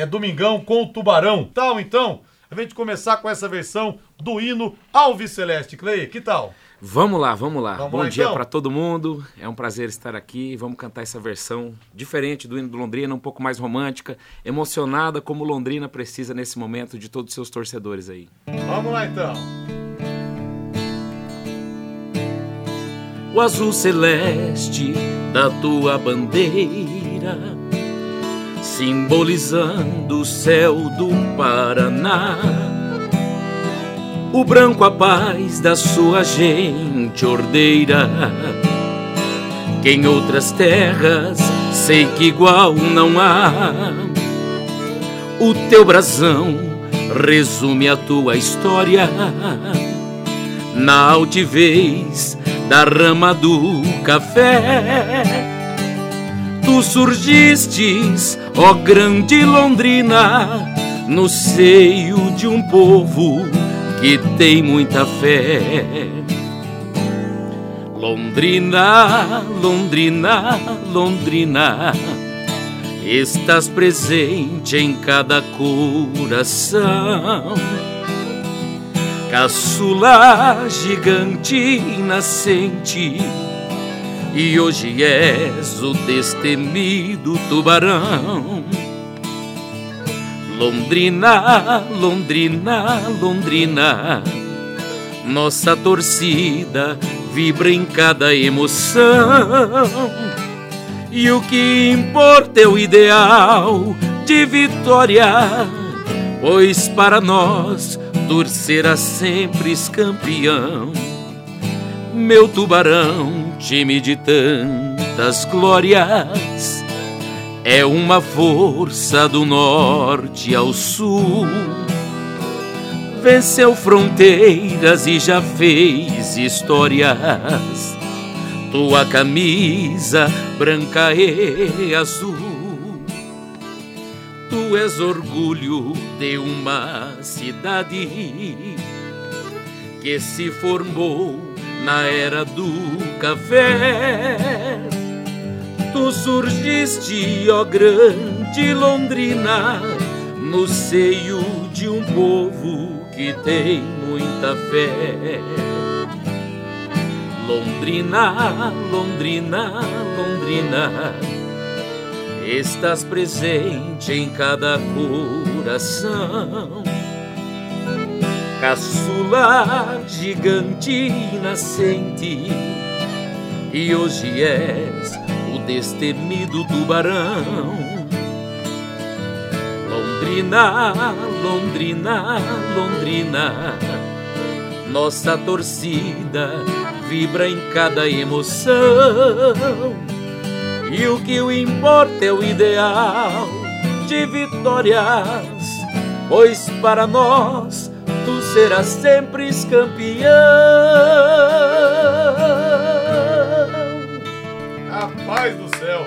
é Domingão com o Tubarão. Tal, então, a gente começar com essa versão do hino Alves Celeste. Clay, que tal? Vamos lá, vamos lá. Vamos Bom lá, dia então? para todo mundo. É um prazer estar aqui. Vamos cantar essa versão diferente do hino do Londrina, um pouco mais romântica, emocionada como Londrina precisa nesse momento de todos os seus torcedores aí. Vamos lá, então. o azul celeste da tua bandeira, simbolizando o céu do Paraná. O branco a paz da sua gente ordeira, que em outras terras sei que igual não há. O teu brasão resume a tua história na altivez da rama do café. Tu surgistes, ó grande Londrina, no seio de um povo que tem muita fé. Londrina, Londrina, Londrina, estás presente em cada coração caçula gigante nascente, e hoje és o destemido tubarão. Londrina, Londrina, Londrina, nossa torcida vibra em cada emoção. E o que importa é o ideal de vitória, pois para nós serás sempre campeão. Meu tubarão, time de tantas glórias, é uma força do norte ao sul. Venceu fronteiras e já fez histórias. Tua camisa branca e azul. Tu és orgulho de uma cidade que se formou na era do café. Tu surgiste, ó grande Londrina, no seio de um povo que tem muita fé. Londrina, Londrina, Londrina estás presente em cada coração. Caçula gigante nascente, e hoje és o destemido tubarão. Londrina, Londrina, Londrina, nossa torcida vibra em cada emoção. E o que o importa é o ideal de vitórias, pois para nós tu serás sempre campeão. Rapaz do céu,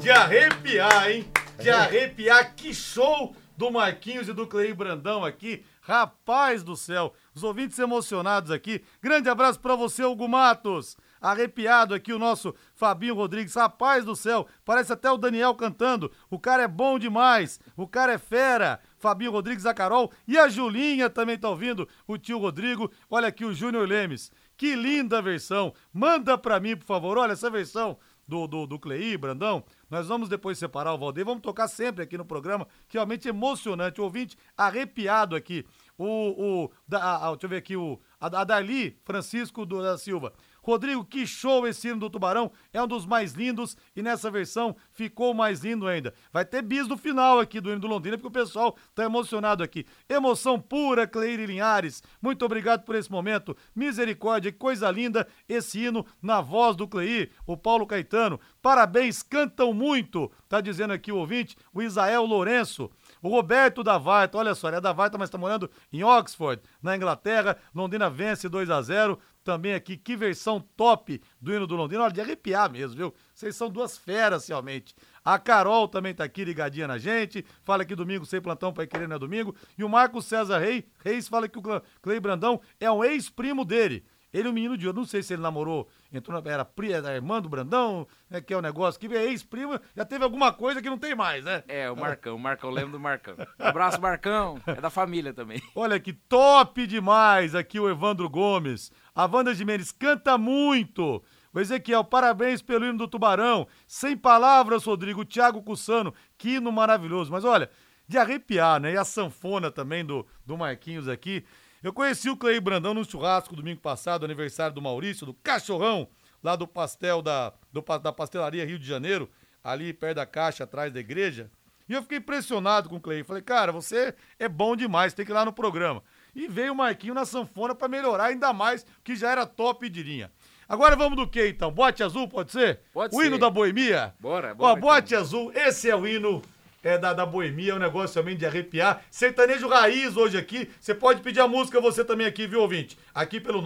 de arrepiar, hein? De arrepiar, que show do Marquinhos e do Cleir Brandão aqui. Rapaz do céu, os ouvintes emocionados aqui. Grande abraço pra você, Hugo Matos. Arrepiado aqui o nosso Fabinho Rodrigues. Rapaz do céu, parece até o Daniel cantando. O cara é bom demais, o cara é fera. Fabinho Rodrigues, a Carol e a Julinha também tá ouvindo. O tio Rodrigo, olha aqui o Júnior Lemes. Que linda versão. Manda pra mim, por favor. Olha essa versão do, do, do Cleí, Brandão. Nós vamos depois separar o Valdeir, vamos tocar sempre aqui no programa, que é realmente emocionante. O ouvinte arrepiado aqui. O, o da, a, deixa eu ver aqui, o, a, a Dali Francisco do, da Silva. Rodrigo, que show esse hino do Tubarão. É um dos mais lindos e nessa versão ficou mais lindo ainda. Vai ter bis no final aqui do hino do Londrina, porque o pessoal tá emocionado aqui. Emoção pura, Cleire Linhares. Muito obrigado por esse momento. Misericórdia, que coisa linda esse hino na voz do Cleir, o Paulo Caetano. Parabéns, cantam muito, tá dizendo aqui o ouvinte, o Isael Lourenço. O Roberto da Varta, olha só, ele é da Varta, mas está morando em Oxford, na Inglaterra. Londrina vence 2 a 0 Também aqui, que versão top do hino do Londrina. Olha, de arrepiar mesmo, viu? Vocês são duas feras, realmente. A Carol também tá aqui ligadinha na gente. Fala que domingo sem plantão para querer não é domingo. E o Marcos César Rei, Reis fala que o Clay Brandão é um ex-primo dele. Ele é um menino de ouro. Não sei se ele namorou, entrou na, era, era irmã do Brandão, né, que é o um negócio que é ex-prima. Já teve alguma coisa que não tem mais, né? É, o Marcão. O Marcão, lembro do Marcão. abraço, Marcão. É da família também. Olha que top demais aqui o Evandro Gomes. A Wanda Jimenez canta muito. O Ezequiel, parabéns pelo hino do Tubarão. Sem palavras, Rodrigo. Thiago Cussano, que hino maravilhoso. Mas olha, de arrepiar, né? E a sanfona também do, do Marquinhos aqui. Eu conheci o Clei Brandão no churrasco domingo passado, aniversário do Maurício, do Cachorrão, lá do pastel da, do, da pastelaria Rio de Janeiro, ali perto da caixa, atrás da igreja. E eu fiquei impressionado com o Clay. Falei, cara, você é bom demais, tem que ir lá no programa. E veio o Marquinho na sanfona para melhorar ainda mais, que já era top de linha. Agora vamos do que então? Bote azul, pode ser? Pode o ser. hino da boemia? Bora, bora. Ó, bote então. azul, esse é o hino é da, da boemia, é um negócio também de arrepiar. Sertanejo raiz hoje aqui. Você pode pedir a música você também aqui, viu, ouvinte? Aqui pelo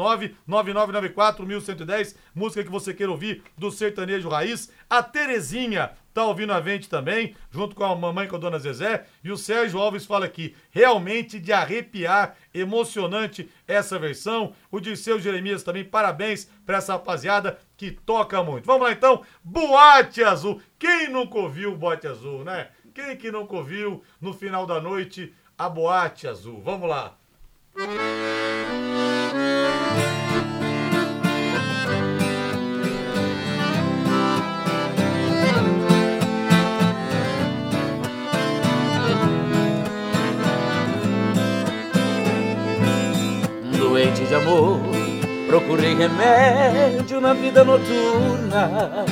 99994-1110, música que você queira ouvir do sertanejo raiz. A Terezinha tá ouvindo a gente também, junto com a mamãe com a dona Zezé. E o Sérgio Alves fala aqui, realmente de arrepiar, emocionante essa versão. O Dirceu Jeremias também, parabéns pra essa rapaziada que toca muito. Vamos lá então, Boate Azul. Quem nunca ouviu Boate Azul, né? Quem que nunca ouviu no final da noite a Boate Azul? Vamos lá. Doente de amor, procurei remédio na vida noturna.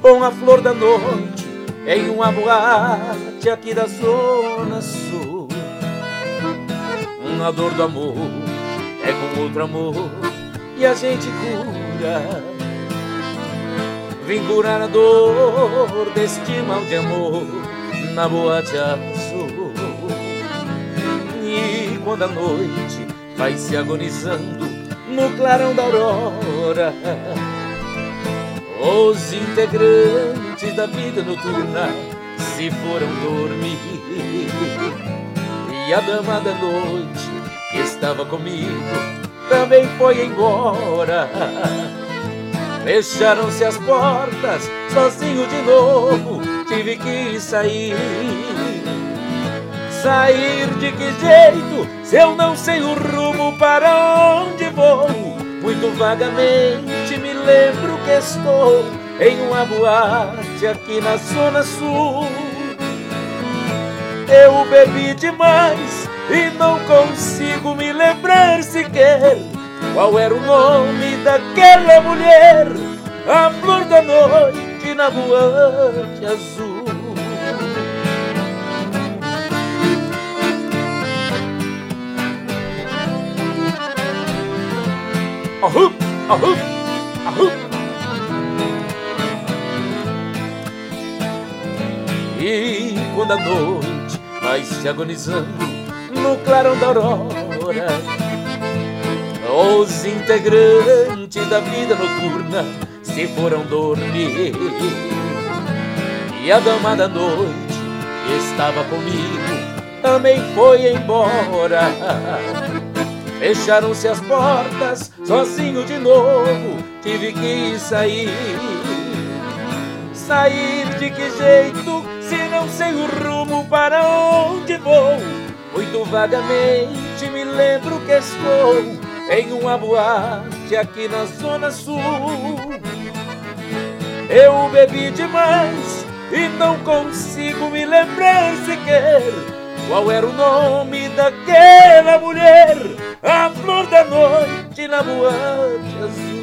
Com a flor da noite em uma boate aqui da Zona Sul. Uma dor do amor é com outro amor e a gente cura. Vim curar a dor deste mal de amor na boate azul. E quando a noite vai se agonizando no clarão da aurora os integrantes da vida noturna se foram dormir. E a dama da noite que estava comigo também foi embora. Fecharam-se as portas, sozinho de novo tive que sair. Sair de que jeito, se eu não sei o rumo para onde vou muito vagamente me lembro que estou em uma boate aqui na Zona Sul. Eu bebi demais e não consigo me lembrar sequer qual era o nome daquela mulher, a flor da noite na boate azul. Ahum, ahum, ahum. E quando a noite vai se agonizando no clarão da aurora, os integrantes da vida noturna se foram dormir. E a dama da noite que estava comigo também foi embora. Fecharam-se as portas, sozinho de novo, tive que sair. Sair de que jeito, não sei o rumo para onde vou? Muito vagamente me lembro que estou em uma boate aqui na Zona Sul. Eu bebi demais e não consigo me lembrar sequer qual era o nome daquela mulher a flor da noite na boate azul.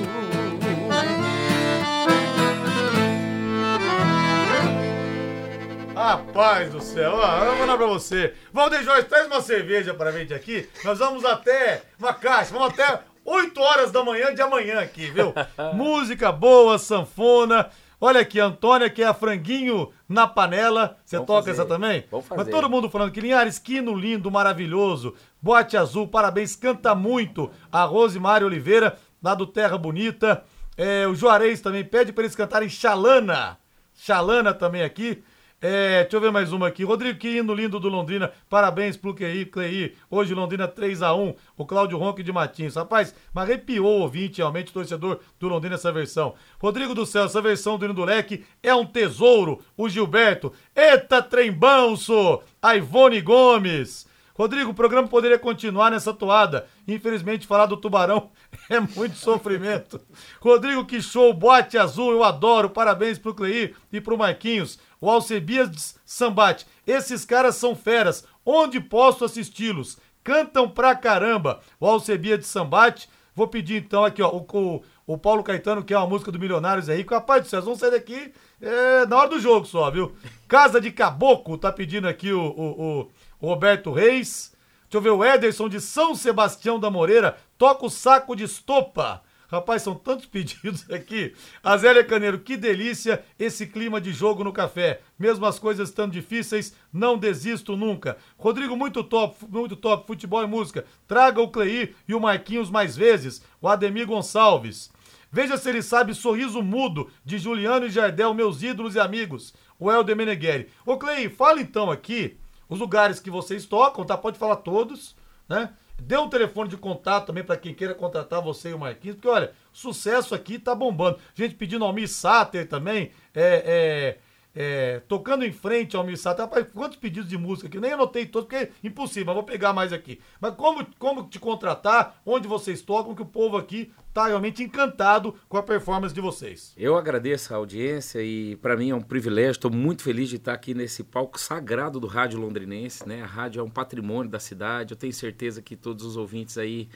Rapaz do céu, ó, vamos mandar pra você. Valdeir Jorge, traz uma cerveja pra gente aqui. Nós vamos até uma caixa, vamos até 8 horas da manhã de amanhã aqui, viu? Música boa, sanfona. Olha aqui, Antônia, que é a franguinho na panela. Você toca fazer. essa também? Vamos fazer. Mas todo mundo falando que Linhares, quino lindo, maravilhoso. Boate azul, parabéns, canta muito. A Rosemary Oliveira, lá do Terra Bonita. É, o Juarez também pede para eles cantarem Xalana. Xalana também aqui. É, deixa eu ver mais uma aqui. Rodrigo Quirino, lindo do Londrina. Parabéns pro Cleí. Hoje Londrina 3x1. O Cláudio Ronque de Matins. Rapaz, mas arrepiou o ouvinte, realmente, torcedor do Londrina, essa versão. Rodrigo do Céu, essa versão do Hino do Leque é um tesouro. O Gilberto. Eita, trembanço! A Ivone Gomes. Rodrigo, o programa poderia continuar nessa toada. Infelizmente, falar do tubarão é muito sofrimento. Rodrigo, que show, bote azul, eu adoro. Parabéns pro Cleir e pro Marquinhos. O Alcebias Sambate. Esses caras são feras. Onde posso assisti-los? Cantam pra caramba. O Alcebias de Sambate. Vou pedir então aqui, ó, o, o, o, Paulo Caetano, que é uma música do Milionários Henrique. Rapaz do céu, vão sair daqui é, na hora do jogo só, viu? Casa de Caboclo, tá pedindo aqui o, o Roberto Reis. Deixa eu ver, o Ederson de São Sebastião da Moreira. Toca o saco de estopa. Rapaz, são tantos pedidos aqui. A Zélia Caneiro, que delícia esse clima de jogo no café. Mesmo as coisas estando difíceis, não desisto nunca. Rodrigo, muito top, muito top, futebol e música. Traga o Cleí e o Marquinhos mais vezes. O Ademir Gonçalves. Veja se ele sabe sorriso mudo de Juliano e Jardel, meus ídolos e amigos. O Helder Meneghelli. Ô Cleí, fala então aqui os lugares que vocês tocam, tá? Pode falar todos, né? Dê um telefone de contato também para quem queira contratar você e o Marquinhos, porque olha, sucesso aqui tá bombando. Gente pedindo Almir Sater também, é, é, é, tocando em frente ao Almir Sater. Rapaz, quantos pedidos de música aqui? Nem anotei todos, porque é impossível, mas vou pegar mais aqui. Mas como, como te contratar, onde vocês tocam, que o povo aqui tá realmente encantado com a performance de vocês. Eu agradeço a audiência e para mim é um privilégio, estou muito feliz de estar aqui nesse palco sagrado do rádio londrinense, né? A rádio é um patrimônio da cidade. Eu tenho certeza que todos os ouvintes aí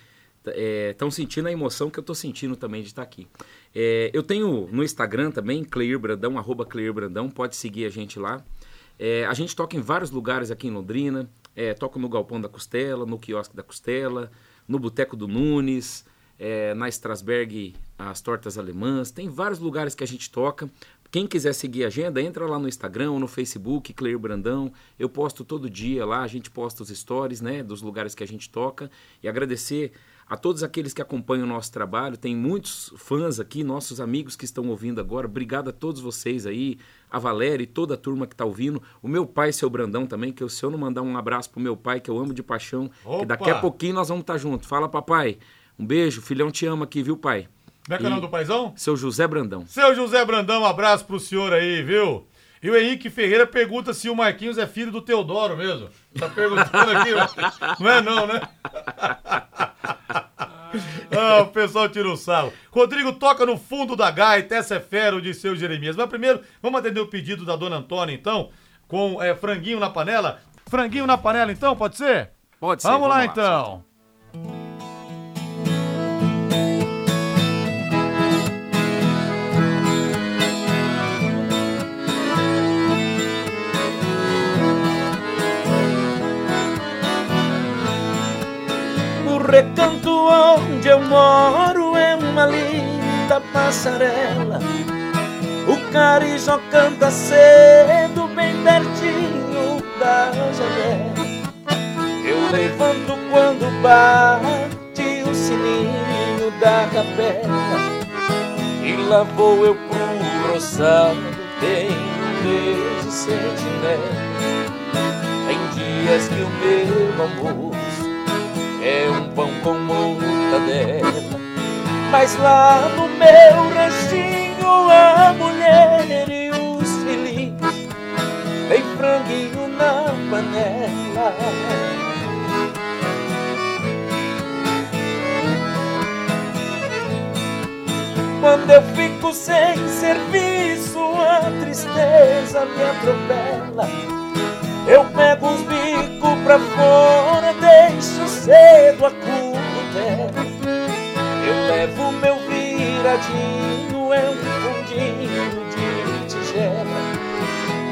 estão é, sentindo a emoção que eu estou sentindo também de estar aqui. É, eu tenho no Instagram também, Cleir Brandão, arroba Cleir Brandão, pode seguir a gente lá. É, a gente toca em vários lugares aqui em Londrina, é, toco no Galpão da Costela, no Quiosque da Costela, no Boteco do Nunes, é, na Strasberg as tortas alemãs, tem vários lugares que a gente toca. Quem quiser seguir a agenda, entra lá no Instagram ou no Facebook, Cleir Brandão. Eu posto todo dia lá, a gente posta os stories, né, dos lugares que a gente toca. E agradecer a todos aqueles que acompanham o nosso trabalho. Tem muitos fãs aqui, nossos amigos que estão ouvindo agora. Obrigado a todos vocês aí, a Valéria e toda a turma que está ouvindo. O meu pai, seu Brandão também, que se eu não mandar um abraço pro meu pai, que eu amo de paixão, Opa! que daqui a pouquinho nós vamos estar tá juntos. Fala, papai. Um beijo, filhão te ama aqui, viu, pai? Como é que é o nome do paizão? Seu José Brandão. Seu José Brandão, um abraço pro senhor aí, viu? E o Henrique Ferreira pergunta se o Marquinhos é filho do Teodoro mesmo. Tá perguntando aqui, não é não, né? ah, o pessoal tira o sal. Rodrigo toca no fundo da gaita, essa é fera, de seu Jeremias. Mas primeiro, vamos atender o pedido da dona Antônia, então, com é, franguinho na panela. Franguinho na panela, então, pode ser? Pode ser. Vamos, vamos lá, lá, então. Recanto onde eu moro é uma linda passarela. O carijó canta cedo, bem pertinho da janela. Eu levanto quando bate o sininho da capela. E lá vou eu pro roçado, tenho beijo sentinela. Tem dias que o meu amor é um pão com mortadela. Mas lá no meu ranchinho a mulher e os filhinhos tem franguinho na panela. Quando eu fico sem serviço, a tristeza me atropela. Eu pego os bicos pra fora, deixo cedo a terra. Eu levo meu viradinho, é um fundinho de tigela.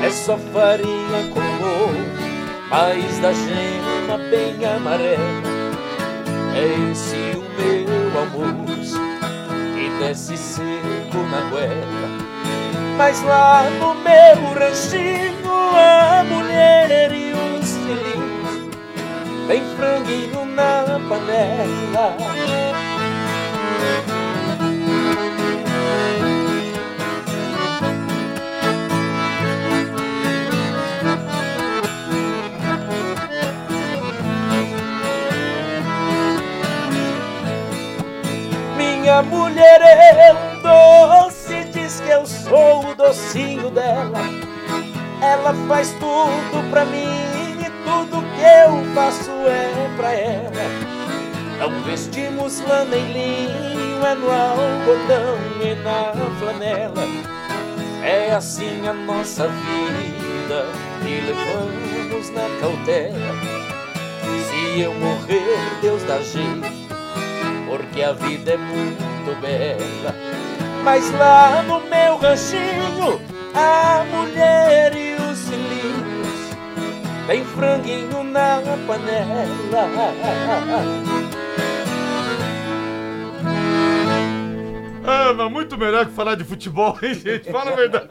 É só farinha com ovo, mais da gema bem amarela. É esse o meu almoço, que desce seco na goela. Mas lá no meu ranchinho a mulher tem franguinho na panela Minha mulher é um doce, diz que eu sou o docinho dela. Ela faz tudo pra mim eu faço é pra ela. Não vestimos lã nem linho, é no algodão e na flanela. É assim a nossa vida e levamos na cautela. Se eu morrer, Deus dá jeito porque a vida é muito bela. Mas lá no meu ranchinho, a mulher e tem franguinho na panela. Ah, mas muito melhor que falar de futebol, hein, gente? Fala a verdade.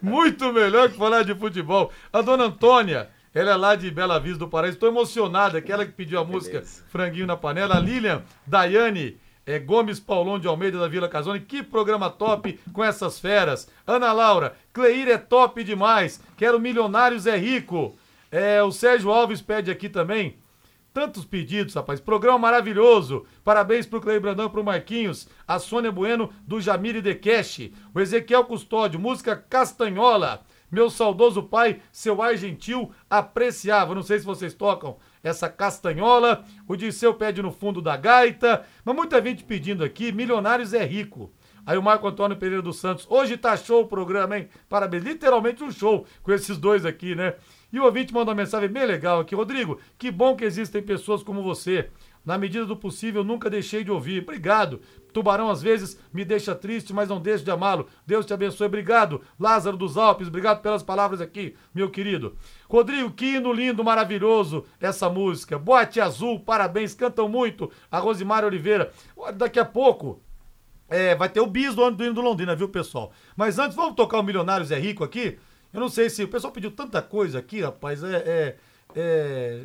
Muito melhor que falar de futebol. A dona Antônia, ela é lá de Bela Vista do Paraíso. Estou emocionada, aquela que pediu a música Franguinho na Panela. A Lilian, Daiane, é, Gomes Paulão de Almeida da Vila Casone. Que programa top com essas feras. Ana Laura, Cleir é top demais. Quero Milionários é Rico. É, o Sérgio Alves pede aqui também. Tantos pedidos, rapaz. Programa maravilhoso. Parabéns pro Cleir Brandão pro Marquinhos. A Sônia Bueno do Jamile de Cash. O Ezequiel Custódio, música Castanhola. Meu saudoso pai, seu ar gentil, apreciava. Não sei se vocês tocam essa castanhola. O Disseu pede no fundo da gaita. Mas muita gente pedindo aqui, Milionários é rico. Aí o Marco Antônio Pereira dos Santos. Hoje tá show o programa, hein? Parabéns. Literalmente um show com esses dois aqui, né? E o ouvinte mandou uma mensagem bem legal aqui. Rodrigo, que bom que existem pessoas como você. Na medida do possível, nunca deixei de ouvir. Obrigado. Tubarão às vezes me deixa triste, mas não deixo de amá-lo. Deus te abençoe. Obrigado, Lázaro dos Alpes. Obrigado pelas palavras aqui, meu querido. Rodrigo, que hino lindo, maravilhoso essa música. Boate Azul, parabéns, cantam muito. A Rosimara Oliveira. Daqui a pouco é, vai ter o bis do ano do hino do Londrina, viu, pessoal? Mas antes, vamos tocar o Milionários é Rico aqui? Eu não sei se o pessoal pediu tanta coisa aqui, rapaz. É, é, é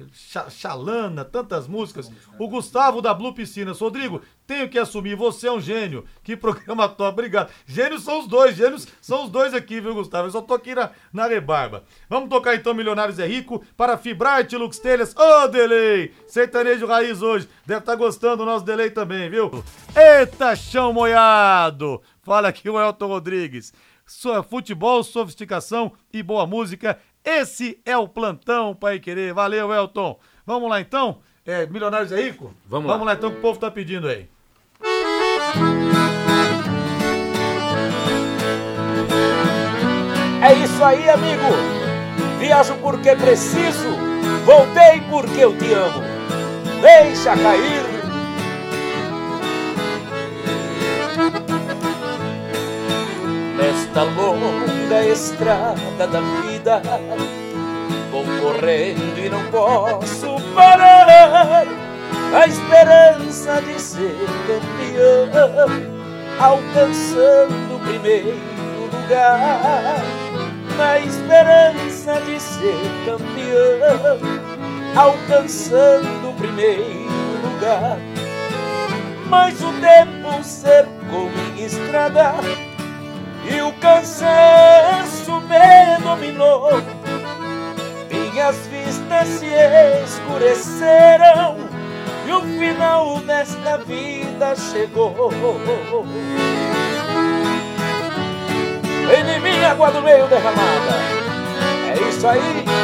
Xalana, tantas músicas. O Gustavo da Blue Piscinas. Rodrigo, tenho que assumir, você é um gênio. Que programa top, obrigado. Gênios são os dois, gênios são os dois aqui, viu, Gustavo? Eu só tô aqui na, na rebarba. Vamos tocar então Milionários é Rico para Fibrarte Lux Telhas. Ô, oh, Delay! Sertanejo Raiz hoje. Deve estar tá gostando do nosso Delay também, viu? Eita, chão moiado! Fala aqui o Elton Rodrigues futebol, sofisticação e boa música. Esse é o plantão Pai Querer. Valeu, Elton. Vamos lá então? É, Milionários é Rico? Vamos lá. Vamos lá então que o povo tá pedindo aí. É isso aí, amigo. Viajo porque preciso, voltei porque eu te amo. Deixa cair nesta longa estrada da vida. Vou correndo e não posso parar. A esperança de ser campeão, alcançando o primeiro lugar. Na esperança de ser campeão, alcançando o primeiro lugar. Mas o tempo cercou minha estrada e o cansaço me dominou. Minhas vistas se escureceram e o final desta vida chegou. Vem de mim, água do meio derramada. É isso aí.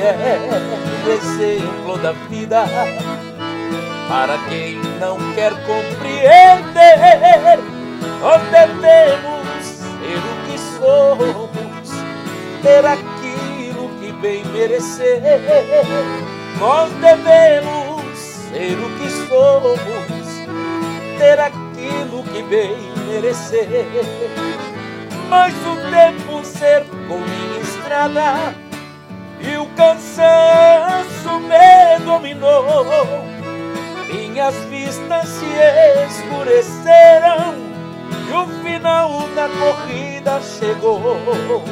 É o exemplo da vida para quem não quer compreender. Nós devemos ser o que somos, ter aquilo que bem merecer. Nós devemos ser o que somos, ter aquilo que bem merecer. Mas o tempo cercou minha estrada e o cansaço me dominou. Minhas vistas se escureceram e o final da corrida chegou.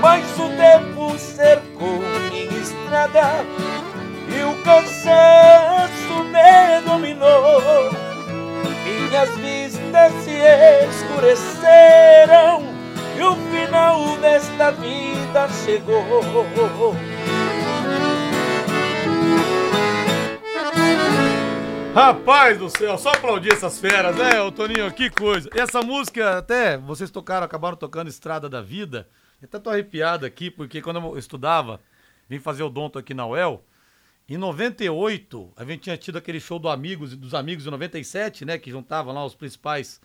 Mas o tempo cercou minha estrada e o cansaço me dominou. Minhas vistas se escureceram vida chegou. Rapaz do céu, só aplaudir essas feras, né, ô Toninho? Que coisa. E essa música, até vocês tocaram, acabaram tocando Estrada da Vida. Eu até tô arrepiado aqui, porque quando eu estudava, vim fazer o Donto aqui na UEL, em 98, a gente tinha tido aquele show do Amigos, dos Amigos em 97, né? Que juntavam lá os principais,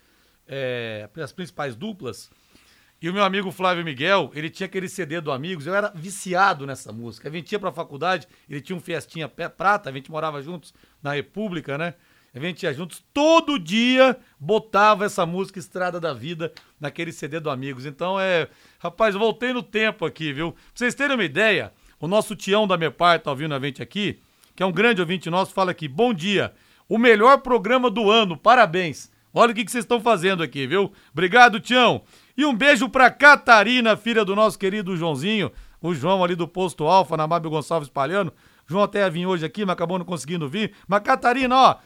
é, as principais duplas. E o meu amigo Flávio Miguel, ele tinha aquele CD do Amigos, eu era viciado nessa música. A gente ia pra faculdade, ele tinha um Fiestinha Pé Prata, a gente morava juntos na República, né? A gente ia juntos, todo dia botava essa música Estrada da Vida naquele CD do Amigos. Então é. Rapaz, voltei no tempo aqui, viu? Pra vocês terem uma ideia, o nosso Tião da Mepar tá ouvindo a gente aqui, que é um grande ouvinte nosso, fala aqui: bom dia, o melhor programa do ano, parabéns. Olha o que, vocês estão fazendo aqui, viu? Obrigado, Tião. E um beijo pra Catarina, filha do nosso querido Joãozinho, o João ali do Posto Alfa, na Mábio Gonçalves Palhano. João até vir hoje aqui, mas acabou não conseguindo vir. Mas Catarina, ó,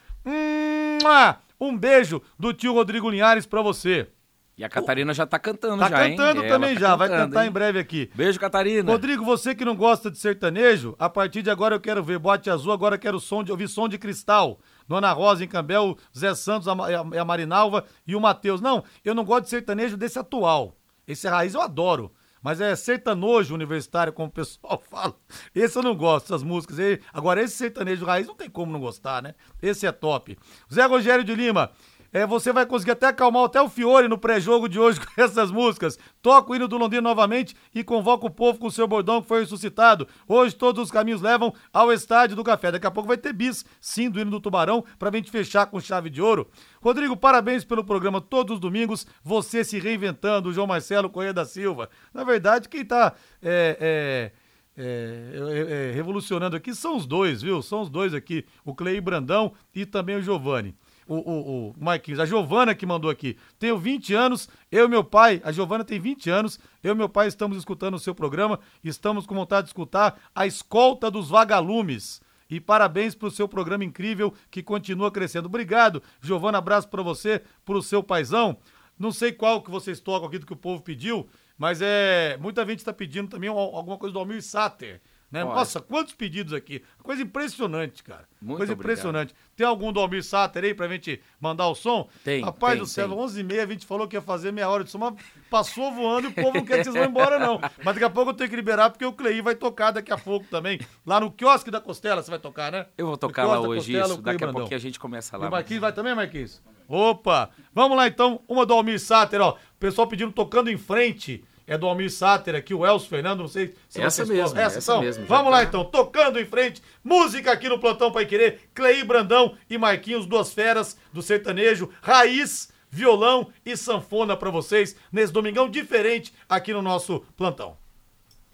um beijo do tio Rodrigo Linhares pra você. E a Catarina já tá cantando Tá já, cantando hein? também tá já, vai cantando, cantar hein? em breve aqui. Beijo, Catarina. Rodrigo, você que não gosta de sertanejo, a partir de agora eu quero ver bote azul, agora eu quero som de, ouvir som de cristal. Dona Rosa em Cambel, Zé Santos, a, a, Marinalva e o Matheus. Não, eu não gosto de sertanejo desse atual. Esse raiz eu adoro. Mas é sertanojo universitário, como o pessoal fala. Esse eu não gosto, essas músicas. Agora, esse sertanejo raiz não tem como não gostar, né? Esse é top. Zé Rogério de Lima, é, você vai conseguir até acalmar até o Fiore no pré-jogo de hoje com essas músicas. Toca o hino do Londrina novamente e convoca o povo com o seu bordão que foi ressuscitado. Hoje todos os caminhos levam ao estádio do café. Daqui a pouco vai ter bis, sim, do hino do Tubarão, pra gente fechar com chave de ouro. Rodrigo, parabéns pelo programa todos os domingos. Você se reinventando, João Marcelo Correia da Silva. Na verdade, quem tá. é, é, é, é, é, revolucionando aqui são os dois, viu? São os dois aqui, o Clei Brandão e também o Giovanni. O, o, o Marquinhos, a Giovana que mandou aqui. Tenho 20 anos, eu e meu pai, a Giovana tem 20 anos, eu e meu pai estamos escutando o seu programa, estamos com vontade de escutar a Escolta dos Vagalumes. E parabéns pro seu programa incrível que continua crescendo. Obrigado, Giovana, abraço pra você, pro seu paizão. Não sei qual que vocês tocam aqui do que o povo pediu, mas é. Muita gente está pedindo também al- alguma coisa do Almir Sater. Né? Nossa, quantos pedidos aqui. Coisa impressionante, cara. Muito coisa obrigado. impressionante. Tem algum do Almir Sater aí pra gente mandar o som? Tem, Rapaz tem, do céu, tem. 11h30 a gente falou que ia fazer meia hora de som, mas passou voando e o povo não quer que vocês vão embora, não. Mas daqui a pouco eu tenho que liberar porque o Clei vai tocar daqui a pouco também. Lá no quiosque da Costela você vai tocar, né? Eu vou tocar lá hoje Costela, isso. Daqui a pouquinho a gente começa E lá. o Marquinhos vai também, Marquinhos? Opa! Vamos lá então, uma do Almir Sater, ó. O pessoal pedindo tocando em frente. É do Almir Sater aqui, o Elcio Fernando, não sei se Essa mesmo. Essa, essa então? mesmo, Vamos tá. lá então, tocando em frente. Música aqui no Plantão Pai Querer. Clei Brandão e Marquinhos, duas feras do sertanejo. Raiz, violão e sanfona pra vocês nesse domingão diferente aqui no nosso plantão.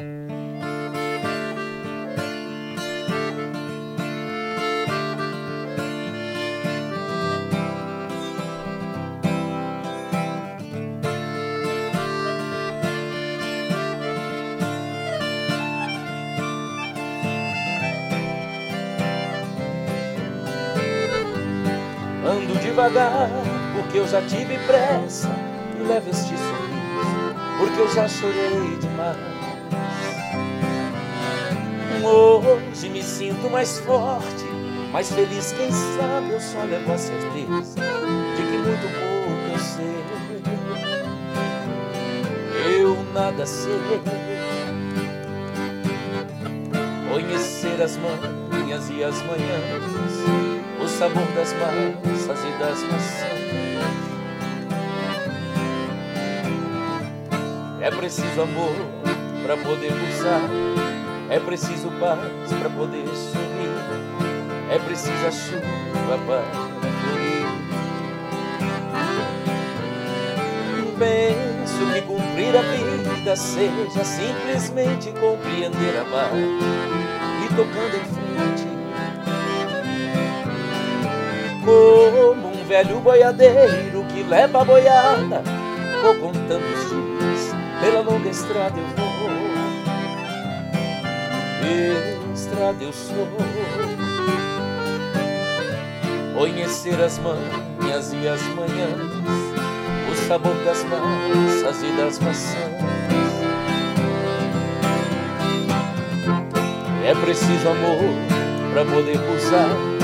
Ando devagar, porque eu já tive pressa E levo este sorriso, porque eu já chorei demais. Hoje me sinto mais forte, mais feliz Quem sabe eu só levo a certeza De que muito pouco eu sei. Eu nada sei. Conhecer as manhas e as manhãs sabor das massas e das maçãs. É preciso amor para poder pulsar, é preciso paz para poder sorrir, é preciso a chuva para florir. Penso que cumprir a vida seja simplesmente compreender a paz e tocando em frente como um velho boiadeiro que leva a boiada. Vou contando os dias, pela longa estrada eu vou. Estrada eu sou. Conhecer as manhas e as manhãs, o sabor das massas e das maçãs. É preciso amor para poder pulsar,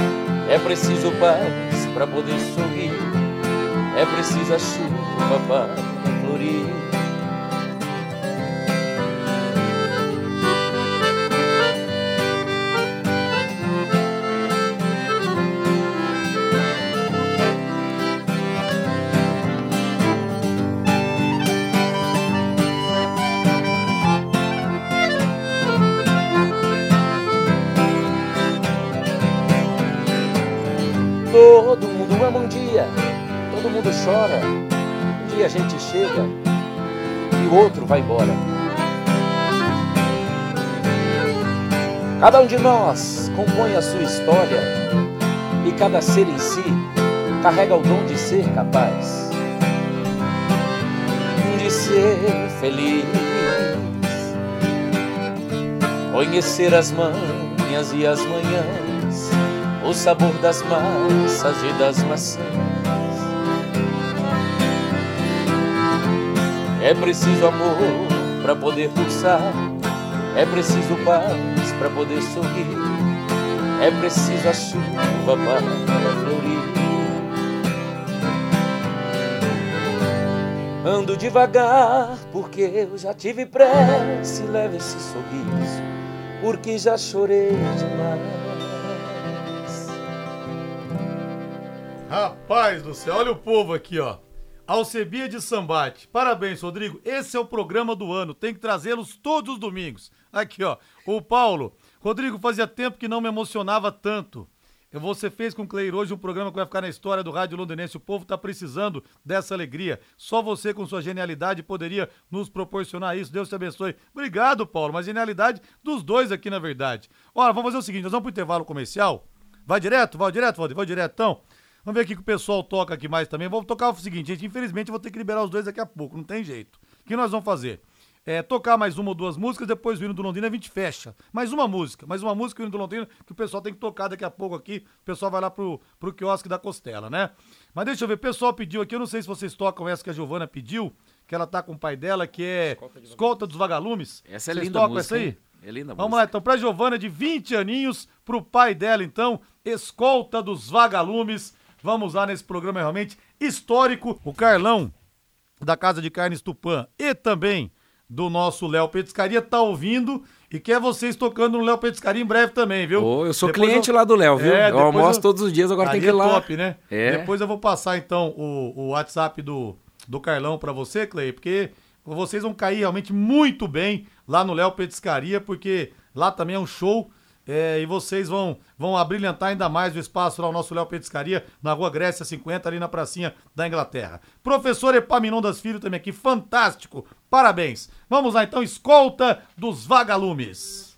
é preciso paz para poder sorrir, é preciso a chuva para florir. Outro vai embora. Cada um de nós compõe a sua história e cada ser em si carrega o dom de ser capaz de ser feliz. Conhecer as manhas e as manhãs o sabor das massas e das maçãs. É preciso amor para poder pulsar, é preciso paz para poder sorrir, é preciso a chuva para florir. Ando devagar porque eu já tive pressa leve esse sorriso, porque já chorei demais. Rapaz do céu, olha o povo aqui, ó. Alcebia de Sambate. Parabéns, Rodrigo. Esse é o programa do ano. Tem que trazê-los todos os domingos. Aqui, ó. O Paulo. Rodrigo, fazia tempo que não me emocionava tanto. Você fez com o Cleir hoje um programa que vai ficar na história do Rádio Londinense. O povo tá precisando dessa alegria. Só você, com sua genialidade, poderia nos proporcionar isso. Deus te abençoe. Obrigado, Paulo. Mas genialidade dos dois aqui, na verdade. Olha, vamos fazer o seguinte: nós vamos pro intervalo comercial. Vai direto? Vai direto, Valdir? Vai direto, então. Vamos ver aqui que o pessoal toca aqui mais também. Vamos tocar o seguinte, gente. Infelizmente eu vou ter que liberar os dois daqui a pouco, não tem jeito. O que nós vamos fazer? É, tocar mais uma ou duas músicas, depois o hino do Londrina a gente fecha. Mais uma música, mais uma música o hino do Londrina que o pessoal tem que tocar daqui a pouco aqui. O pessoal vai lá pro, pro quiosque da Costela, né? Mas deixa eu ver, o pessoal pediu aqui, eu não sei se vocês tocam essa que a Giovana pediu, que ela tá com o pai dela, que é Escolta, Escolta dos Vagalumes. Essa é vocês linda tocam música, essa aí? hein? É linda Vamos música. lá, então, pra Giovana, de 20 aninhos, pro pai dela, então, Escolta dos Vagalumes. Vamos lá nesse programa realmente histórico. O Carlão, da Casa de Carnes Tupã, e também do nosso Léo Petiscaria, tá ouvindo e quer vocês tocando no Léo Petiscaria em breve também, viu? Ô, eu sou Depois cliente eu- lá do Léo, viu? É, eu almoço eu- todos os dias, agora tem Ali que ir é lá. top, né? É. Depois eu vou passar então o, o WhatsApp do, do Carlão pra você, Clay, porque vocês vão cair realmente muito bem lá no Léo Petiscaria, porque lá também é um show. É, e vocês vão, vão abrilhantar ainda mais o espaço lá, o nosso Léo Petiscaria, na rua Grécia 50, ali na pracinha da Inglaterra. Professor Epaminondas Filho também aqui, fantástico, parabéns. Vamos lá então, escolta dos vagalumes.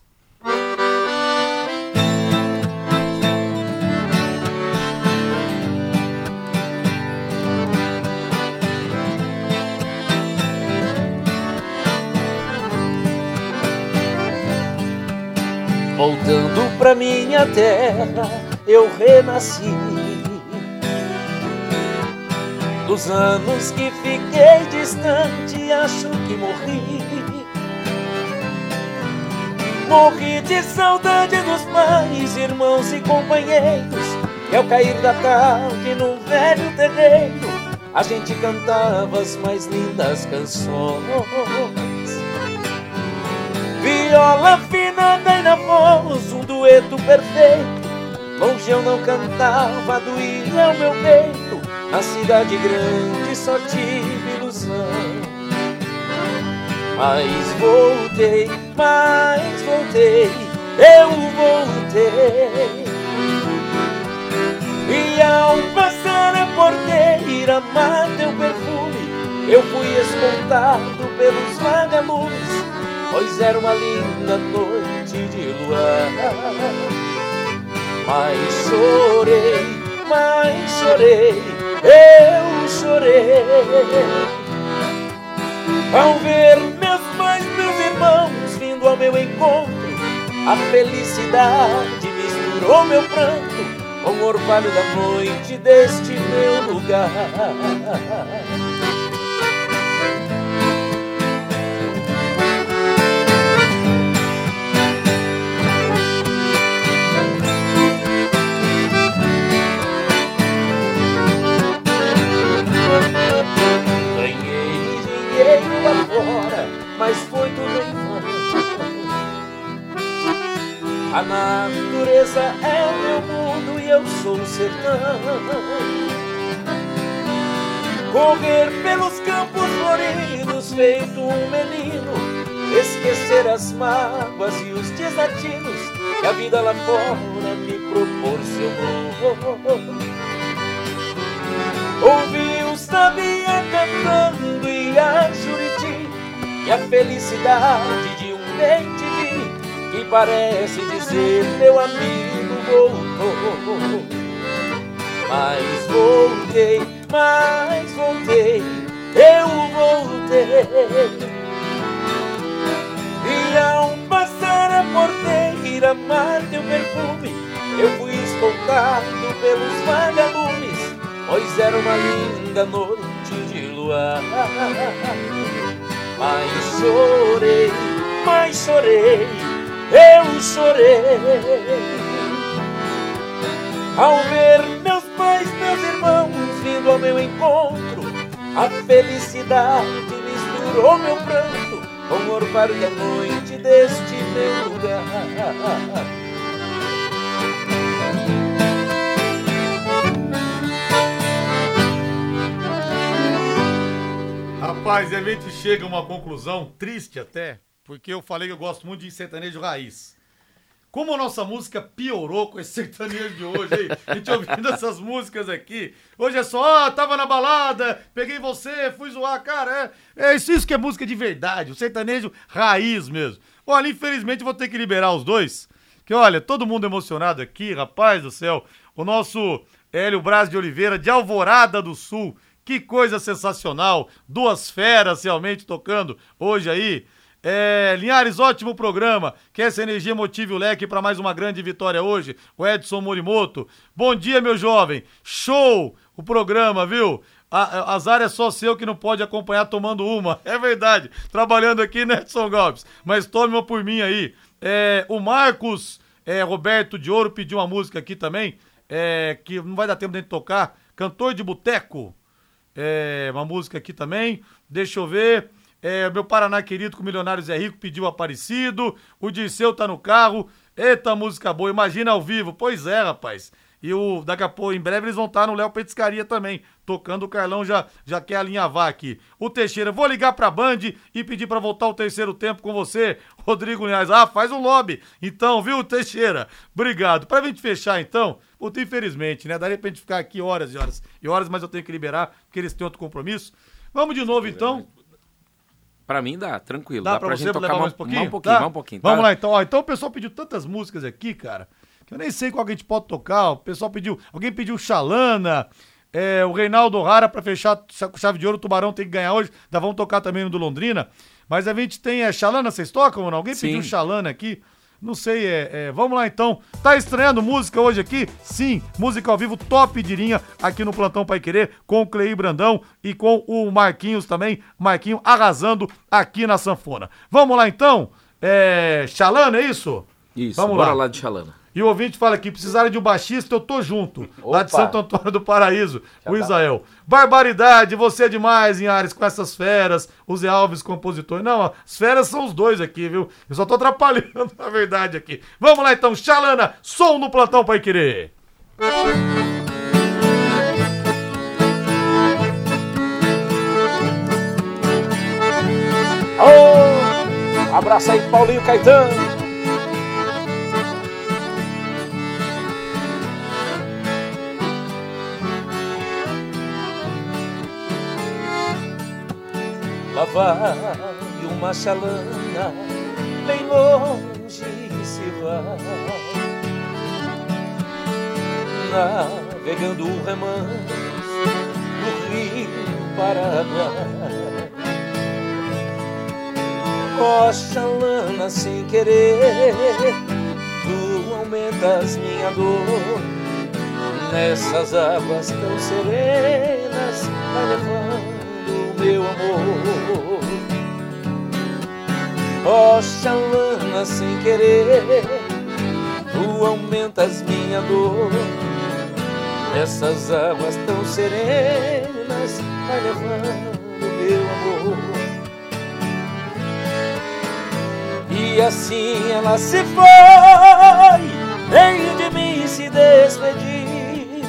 Voltando pra minha terra, eu renasci. Dos anos que fiquei distante, acho que morri. Morri de saudade dos pais, irmãos e companheiros. E ao cair da tarde no velho terreiro, a gente cantava as mais lindas canções. Viola afinada e na voz, um dueto perfeito. Longe eu não cantava, doía o meu peito. Na cidade grande só tive ilusão. Mas voltei, mas voltei, eu voltei. E ao passar a porteira, amar teu perfume, eu fui escoltado pelos vagalumes, pois era uma linda noite de luar. Mas chorei, mas chorei, eu chorei. Ao ver meus pais, meus irmãos vindo ao meu encontro, a felicidade misturou meu pranto com o orvalho da noite deste meu lugar. mas foi tudo em vão. A natureza é o meu mundo e eu sou o sertão. Correr pelos campos floridos feito um menino Esquecer as mágoas e os desatinos Que a vida lá fora me proporcionou Ouvi o sabiá cantando e a jurinha e a felicidade de um bem que parece dizer meu amigo voltou. Mas voltei, mas voltei, eu voltei. E ao passar a porteira, mar teu perfume, eu fui escoltado pelos vagalumes, pois era uma linda noite de luar. Mas chorei, mas chorei eu chorei ao ver meus pais, meus irmãos vindo ao meu encontro. A felicidade misturou meu pranto com o orvalho da noite deste meu lugar. Rapaz, a gente chega a uma conclusão triste até, porque eu falei que eu gosto muito de sertanejo raiz. Como a nossa música piorou com esse sertanejo de hoje, aí, a gente ouvindo essas músicas aqui. Hoje é só, ah, tava na balada, peguei você, fui zoar, cara. É, é isso, isso que é música de verdade, o sertanejo raiz mesmo. Olha, infelizmente vou ter que liberar os dois. Que olha, todo mundo emocionado aqui, rapaz do céu. O nosso Hélio Braz de Oliveira, de Alvorada do Sul. Que coisa sensacional. Duas feras realmente tocando hoje aí. É, Linhares, ótimo programa. Que essa energia motive o leque para mais uma grande vitória hoje. O Edson Morimoto. Bom dia, meu jovem. Show o programa, viu? Azar é só seu que não pode acompanhar tomando uma. É verdade. Trabalhando aqui, né, Edson Gomes? Mas tome uma por mim aí. É, o Marcos é, Roberto de Ouro pediu uma música aqui também. É, que não vai dar tempo de tocar. Cantor de Boteco. É, uma música aqui também. Deixa eu ver. É, meu Paraná querido com Milionários é Rico pediu Aparecido. O Dirceu tá no carro. Eita, música boa. Imagina ao vivo. Pois é, rapaz. E o, daqui a pouco, em breve, eles vão estar no Léo Petiscaria também, tocando. O Carlão já, já quer alinhavar aqui. O Teixeira, vou ligar pra Band e pedir para voltar o terceiro tempo com você, Rodrigo Linhares. Ah, faz um lobby. Então, viu, Teixeira? Obrigado. Pra gente fechar, então, puta, infelizmente, né? Daria pra gente ficar aqui horas e horas e horas, mas eu tenho que liberar, porque eles têm outro compromisso. Vamos de novo, então. Pra mim dá, tranquilo. Dá, dá pra, pra você gente tocar mais mais um pouquinho? um pouquinho, Tá? mais um pouquinho. tá? Vamos lá então. Ó, então o pessoal pediu tantas músicas aqui, cara, que eu nem sei qual que a gente pode tocar. O pessoal pediu. Alguém pediu Xalana. É, o Reinaldo Rara pra fechar com chave de ouro. O Tubarão tem que ganhar hoje. Ainda vamos tocar também no do Londrina. Mas a gente tem. É, Xalana, vocês tocam ou não? Alguém Sim. pediu Xalana aqui. Não sei, é, é, vamos lá então. Tá estreando música hoje aqui? Sim, música ao vivo top de linha aqui no Plantão Pai Querer, com o Cleí Brandão e com o Marquinhos também. Marquinho arrasando aqui na sanfona. Vamos lá então? É, Xalana, é isso? Isso, Vamos bora lá. lá de Xalana. E o ouvinte fala aqui, precisarem de um baixista, eu tô junto. Lá de Opa. Santo Antônio do Paraíso, o tá. Israel. Barbaridade, você é demais, em Ares, com essas feras. O Zé Alves, compositor. Não, ó, as feras são os dois aqui, viu? Eu só tô atrapalhando a verdade aqui. Vamos lá então, Xalana, som no plantão Pai Querer. Ô, abraço aí, Paulinho Caetano. Lá vai uma chalana, bem longe se vai, navegando o remanso do rio Paraguai. Rocha lana sem querer Tu aumentas minha dor Nessas águas tão serenas Vai levando o meu amor. Rocha lana sem querer Tu aumentas minha dor. Nessas águas tão serenas Vai levando meu amor. E assim ela se foi, veio de mim se despedir.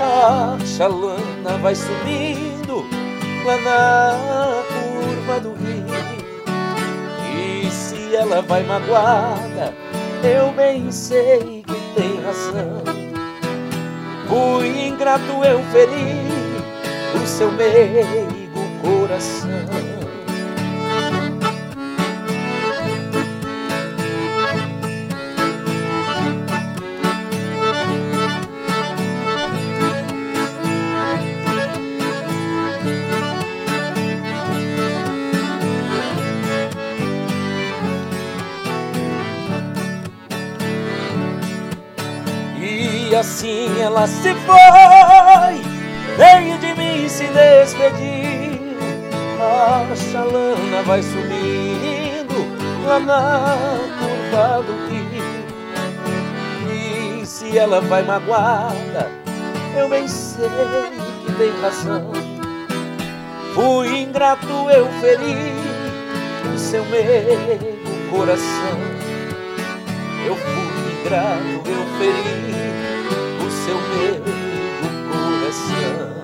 A chalana vai subindo na curva do rio. E se ela vai magoada, eu bem sei que tem razão. Fui ingrato, eu feri o seu meigo coração. Assim ela se foi, veio de mim se despedir. A chalana vai subindo lá na curva do rio. E se ela vai magoada, eu bem sei que tem razão. Fui ingrato, eu feri o seu meio coração. Eu fui ingrato, eu feri seu medo coração.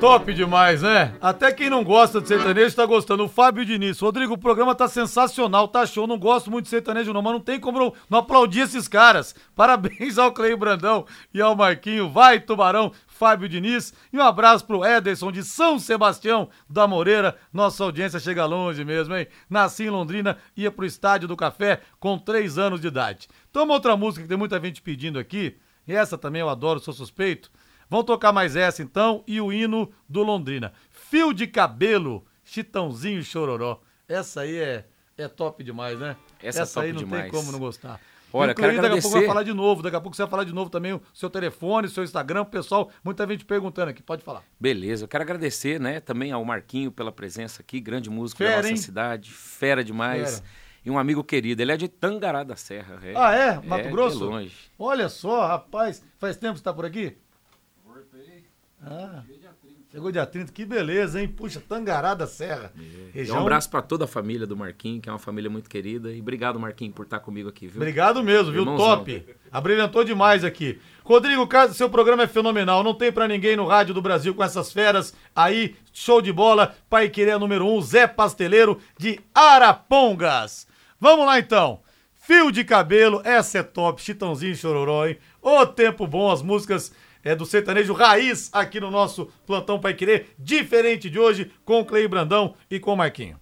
Top demais, né? Até quem não gosta de sertanejo tá gostando. O Fábio Diniz. Rodrigo, o programa tá sensacional, tá show. Não gosto muito de sertanejo não, mas não tem como não, não aplaudir esses caras. Parabéns ao Cleio Brandão e ao Marquinho. Vai, Tubarão. Fábio Diniz. E um abraço pro Ederson de São Sebastião da Moreira. Nossa audiência chega longe mesmo, hein? Nasci em Londrina, ia pro Estádio do Café com três anos de idade. Toma outra música que tem muita gente pedindo aqui. E essa também eu adoro, sou suspeito. Vamos tocar mais essa então e o hino do Londrina. Fio de cabelo, Chitãozinho Chororó. Essa aí é, é top demais, né? Essa, essa é top aí não demais. tem como não gostar. Olha, o Cleide daqui a pouco vai falar de novo. Daqui a pouco você vai falar de novo também o seu telefone, seu Instagram, o pessoal, muita gente perguntando aqui. Pode falar. Beleza, eu quero agradecer, né, também ao Marquinho pela presença aqui, grande músico Fera, da nossa hein? cidade, fera demais. Fera. E um amigo querido, ele é de Tangará da Serra. É, Ah, é? Mato é, Grosso? De longe. Olha só, rapaz, faz tempo que você tá por aqui? Ah, chegou dia 30, que beleza, hein? Puxa, Tangará da Serra. E um abraço pra toda a família do Marquinho, que é uma família muito querida. E obrigado, Marquinho, por estar comigo aqui, viu? Obrigado mesmo, viu? Irmãozão. Top. Abrilhantou demais aqui. Rodrigo Carlos, seu programa é fenomenal. Não tem pra ninguém no rádio do Brasil com essas feras aí. Show de bola. Pai Querer número 1, um, Zé Pasteleiro de Arapongas. Vamos lá então. Fio de cabelo, essa é top. Chitãozinho Chororó, hein? Ô tempo bom, as músicas é, do sertanejo raiz aqui no nosso Plantão Pai Querer. Diferente de hoje, com o Clei Brandão e com o Marquinho.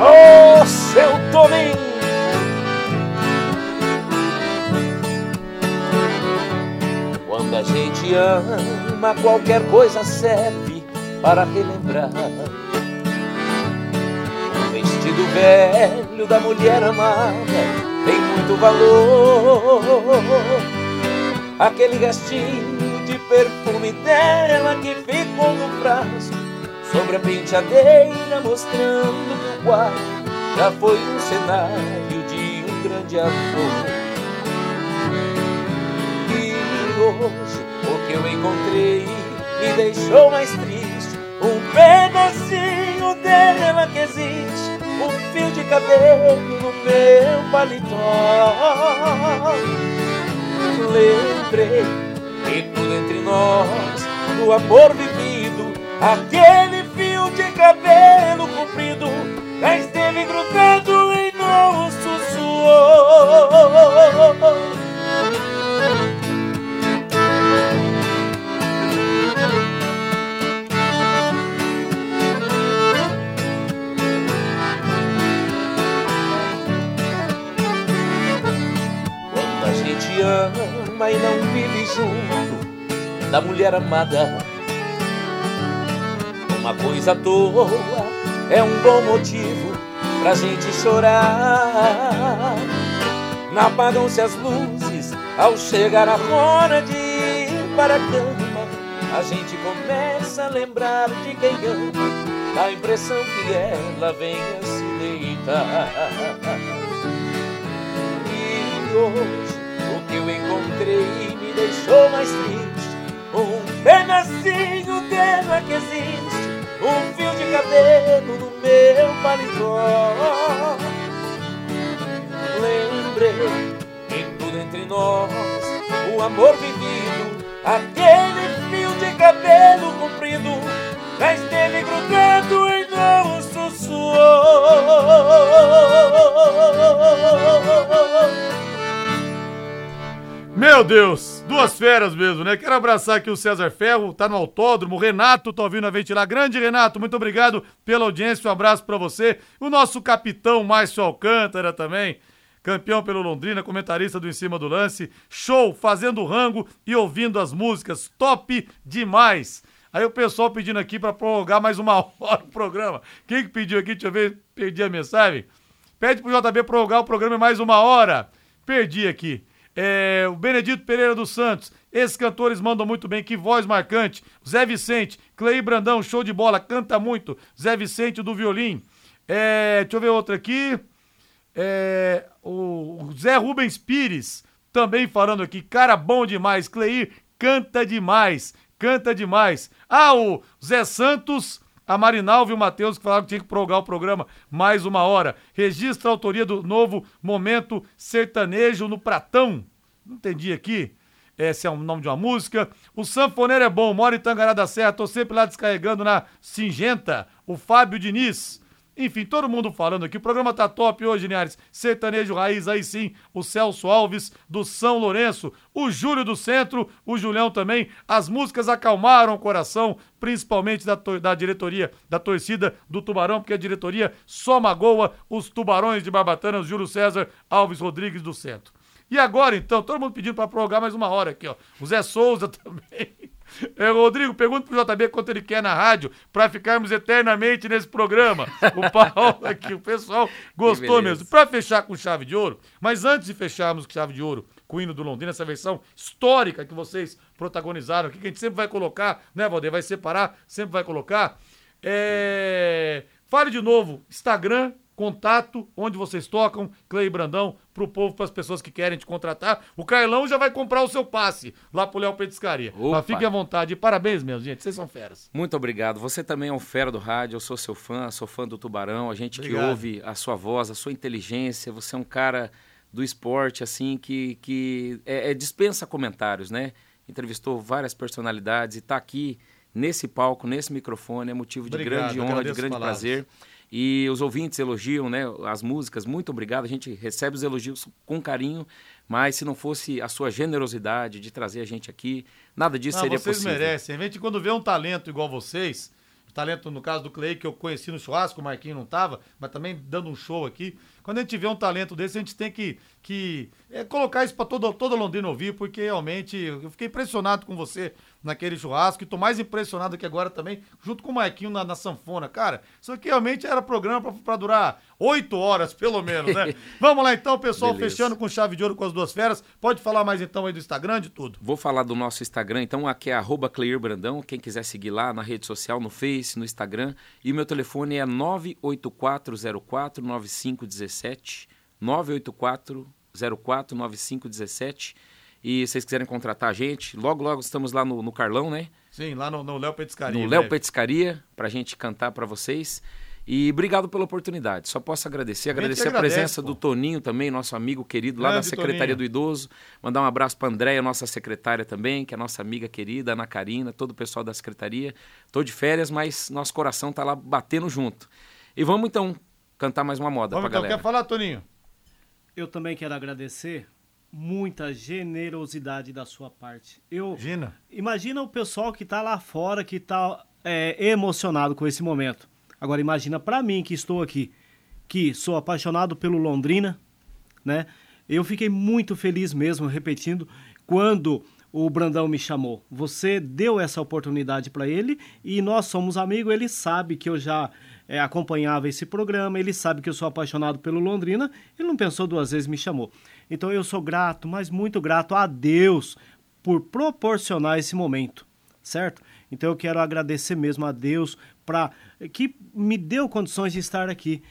Ô seu Toninho! Ama, qualquer coisa serve para relembrar. O vestido velho da mulher amada tem muito valor. Aquele restinho de perfume dela que ficou no braço sobre a penteadeira mostrando que o quarto já foi um cenário de um grande amor. E hoje o que eu encontrei me deixou mais triste. Um pedacinho dela que existe, um fio de cabelo no meu paletó. Lembrei que tudo entre nós, do amor vivido, aquele fio de cabelo comprido, já esteve grudado mulher amada, uma coisa à toa é um bom motivo pra gente chorar. Apagam-se as luzes ao chegar a hora de ir para a cama. A gente começa a lembrar de quem ama, dá a impressão que ela venha se deitar. E hoje o que eu encontrei me deixou mais triste. Pedacinho dela que existe, um fio de cabelo no meu paletó. Lembrei que tudo entre nós, o amor vivido, aquele fio de cabelo comprido, já esteve grudado em nosso suor. Meu Deus, duas feras mesmo, né? Quero abraçar aqui o César Ferro, tá no autódromo. O Renato tá ouvindo a ventilar. Grande Renato, muito obrigado pela audiência. Um abraço para você. O nosso capitão Márcio Alcântara também. Campeão pelo Londrina, comentarista do Em Cima do Lance. Show, fazendo rango e ouvindo as músicas. Top demais. Aí o pessoal pedindo aqui para prorrogar mais uma hora o programa. Quem que pediu aqui? Deixa eu ver, perdi a mensagem. Pede pro JB prorrogar o programa mais uma hora. Perdi aqui. É, o Benedito Pereira dos Santos. Esses cantores mandam muito bem, que voz marcante. Zé Vicente, Clei Brandão, show de bola, canta muito. Zé Vicente do violino. É, deixa eu ver outro aqui. É, o Zé Rubens Pires, também falando aqui, cara bom demais. Cleir canta demais, canta demais. Ah, o Zé Santos, a Marinalva e o Matheus que falaram que tinha que prorrogar o programa mais uma hora. Registra a autoria do novo momento sertanejo no Pratão. Não entendi aqui. Esse é o nome de uma música. O sanfoneiro é bom, mora em Tangará da Serra, tô sempre lá descarregando na Singenta. O Fábio Diniz. Enfim, todo mundo falando aqui. O programa tá top hoje, Linhares. Sertanejo Raiz, aí sim. O Celso Alves, do São Lourenço. O Júlio do Centro, o Julião também. As músicas acalmaram o coração, principalmente da, da diretoria, da torcida do Tubarão, porque a diretoria só magoa os tubarões de Barbatana, o Júlio César Alves Rodrigues do Centro. E agora, então, todo mundo pedindo para prorrogar mais uma hora aqui, ó. O Zé Souza também. É, Rodrigo, pergunta pro JB quanto ele quer na rádio para ficarmos eternamente nesse programa. O Paulo aqui, o pessoal gostou mesmo. Para fechar com chave de ouro, mas antes de fecharmos com chave de ouro com o hino do Londrina, essa versão histórica que vocês protagonizaram aqui, que a gente sempre vai colocar, né, Valdeir? Vai separar, sempre vai colocar. É... Fale de novo, Instagram, contato, onde vocês tocam, Clay Brandão, pro povo, para as pessoas que querem te contratar. O Carlão já vai comprar o seu passe lá pro Léo Petiscaria. Mas fique à vontade. Parabéns mesmo, gente. Vocês são feras. Muito obrigado. Você também é um fera do rádio. Eu sou seu fã, sou fã do Tubarão. A gente obrigado. que ouve a sua voz, a sua inteligência. Você é um cara do esporte, assim, que, que é, é dispensa comentários, né? Entrevistou várias personalidades e está aqui nesse palco, nesse microfone, é motivo de obrigado, grande honra, de grande prazer. E os ouvintes elogiam né, as músicas, muito obrigado. A gente recebe os elogios com carinho, mas se não fosse a sua generosidade de trazer a gente aqui, nada disso não, seria vocês possível. Vocês merecem. A gente, quando vê um talento igual vocês, talento no caso do Clay, que eu conheci no churrasco, o Marquinhos não estava, mas também dando um show aqui. Quando a gente vê um talento desse, a gente tem que, que é, colocar isso para todo, todo Londrina ouvir, porque realmente eu fiquei impressionado com você naquele churrasco e tô mais impressionado aqui agora também, junto com o Marquinho na, na sanfona. Cara, isso aqui realmente era programa para durar oito horas, pelo menos, né? Vamos lá então, pessoal, Beleza. fechando com chave de ouro com as duas feras. Pode falar mais então aí do Instagram, de tudo. Vou falar do nosso Instagram, então, aqui é arroba Brandão, quem quiser seguir lá na rede social, no Face, no Instagram. E o meu telefone é 98404 9517 97 984 04 9517. E se vocês quiserem contratar a gente, logo, logo estamos lá no, no Carlão, né? Sim, lá no Léo Petiscaria. No Léo Petiscaria, para a gente cantar para vocês. E obrigado pela oportunidade. Só posso agradecer. Agradecer a, a presença pô. do Toninho também, nosso amigo querido lá Grande da Secretaria Toninho. do Idoso. Mandar um abraço para a Andréia, nossa secretária também, que é nossa amiga querida, Ana Karina, todo o pessoal da Secretaria. Estou de férias, mas nosso coração está lá batendo junto. E vamos então cantar mais uma moda Vamos, pra então, galera. Quer falar, Toninho? Eu também quero agradecer muita generosidade da sua parte. Eu imagina, imagina o pessoal que está lá fora que está é, emocionado com esse momento. Agora imagina para mim que estou aqui, que sou apaixonado pelo Londrina, né? Eu fiquei muito feliz mesmo, repetindo, quando o Brandão me chamou. Você deu essa oportunidade para ele e nós somos amigos. Ele sabe que eu já é, acompanhava esse programa, ele sabe que eu sou apaixonado pelo Londrina, ele não pensou duas vezes, me chamou. Então eu sou grato, mas muito grato a Deus por proporcionar esse momento, certo? Então eu quero agradecer mesmo a Deus para que me deu condições de estar aqui,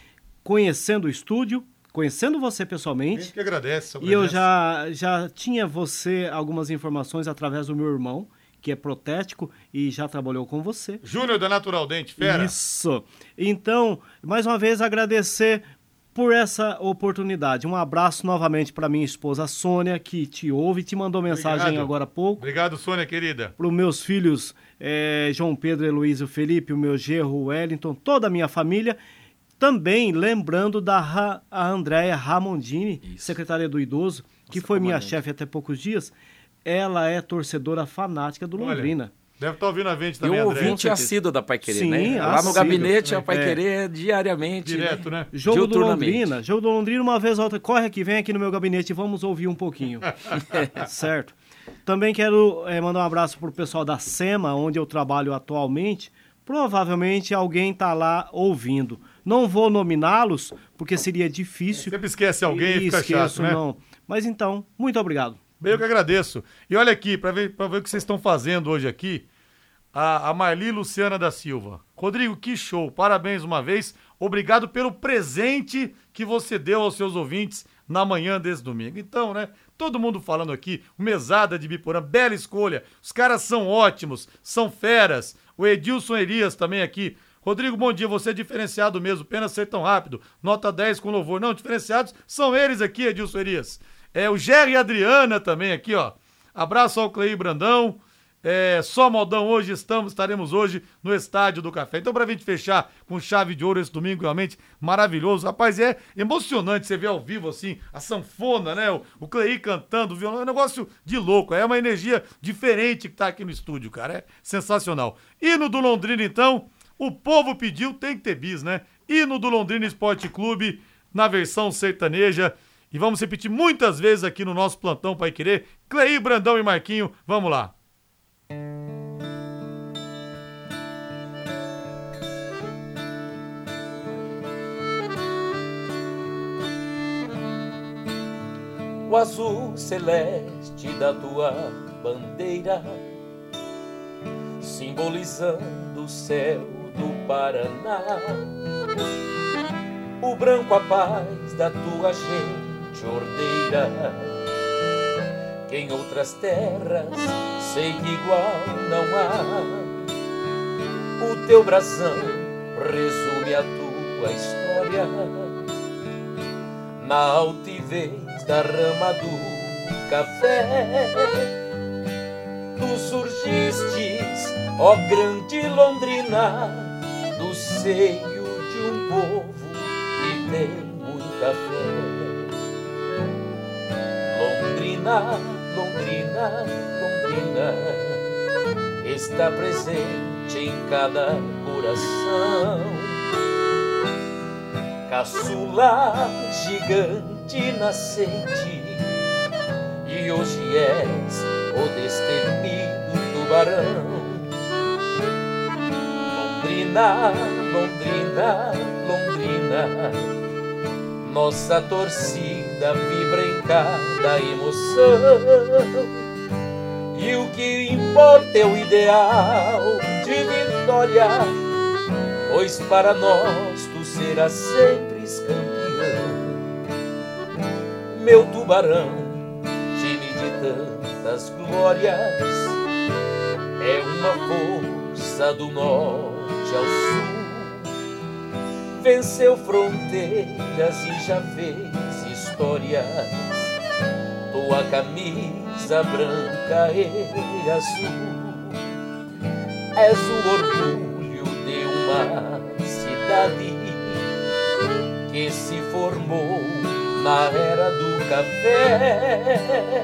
conhecendo o estúdio, conhecendo você pessoalmente. A gente que agradece. E eu já, já tinha você algumas informações através do meu irmão, que é protético e já trabalhou com você. Júnior da Natural Dente, fera. Isso. Então, mais uma vez agradecer por essa oportunidade. Um abraço novamente para minha esposa Sônia, que te ouve e te mandou mensagem Obrigado. agora há pouco. Obrigado, Sônia, querida. Para os meus filhos eh, João Pedro, Heloísio, Felipe, o meu gerro Wellington, toda a minha família. Também lembrando da Ra a Andréia Ramondini, Isso. secretária do Idoso, que Nossa foi minha comandante. chefe até poucos dias. Ela é torcedora fanática do Olha, Londrina. Deve estar ouvindo a gente E também, André. ouvinte certeza. assíduo da Pai Querer, Sim, né? Lá no gabinete, a Pai É. Querer diariamente. Direto, né? Jogo do. Londrina, jogo do Londrina, uma vez ou outra, corre aqui, vem aqui no meu gabinete e vamos ouvir um pouquinho. certo? Também quero eh, mandar um abraço pro pessoal da SEMA, onde eu trabalho atualmente. Provavelmente alguém tá lá ouvindo. Não vou nominá-los, porque seria difícil. Sempre esquece alguém e fica Esqueço, chato, né? não. Mas então, muito obrigado. Eu que agradeço. E olha aqui, para ver, ver o que vocês estão fazendo hoje aqui, a, a Marli Luciana da Silva. Rodrigo, que show. Parabéns uma vez. Obrigado pelo presente que você deu aos seus ouvintes na manhã desse domingo. Então, né? Todo mundo falando aqui, Mesada de Biporã, bela escolha. Os caras são ótimos, são feras. O Edilson Elias também aqui. Rodrigo, bom dia. Você é diferenciado mesmo, pena ser tão rápido. Nota 10 com louvor. Não, diferenciados são eles aqui, Edilson Elias. É o Jerry Adriana também aqui, ó. Abraço ao Cleí Brandão. É, só modão hoje estamos, estaremos hoje no Estádio do Café. Então, pra gente fechar com chave de ouro esse domingo, realmente maravilhoso. Rapaz, é emocionante você ver ao vivo, assim, a sanfona, né? O, o Cleí cantando, o violão, é um negócio de louco. É uma energia diferente que tá aqui no estúdio, cara. É sensacional. Hino do Londrina, então, o povo pediu, tem que ter bis, né? Hino do Londrina Esporte Clube, na versão sertaneja. E vamos repetir muitas vezes aqui no nosso plantão Pai Querer. Cleí, Brandão e Marquinho, vamos lá. o azul celeste da tua bandeira, simbolizando o céu do Paraná. O branco a paz da tua gente ordeira, que em outras terras sei que igual não há. O teu brasão resume a tua história na altivez da rama do café. Tu surgistes, ó grande Londrina, do seio de um povo que tem muita fé. Londrina, Londrina, Londrina, está presente em cada coração. Caçula gigante nascente e hoje és o destemido tubarão. Londrina, Londrina, Londrina nossa torcida vibra em cada emoção e o que importa é o ideal de vitória pois para nós tu serás sempre campeão. Meu tubarão, time de tantas glórias, é uma força do norte ao sul. Venceu fronteiras e já fez histórias. Tua camisa branca e azul és o orgulho de uma cidade que se formou na era do café.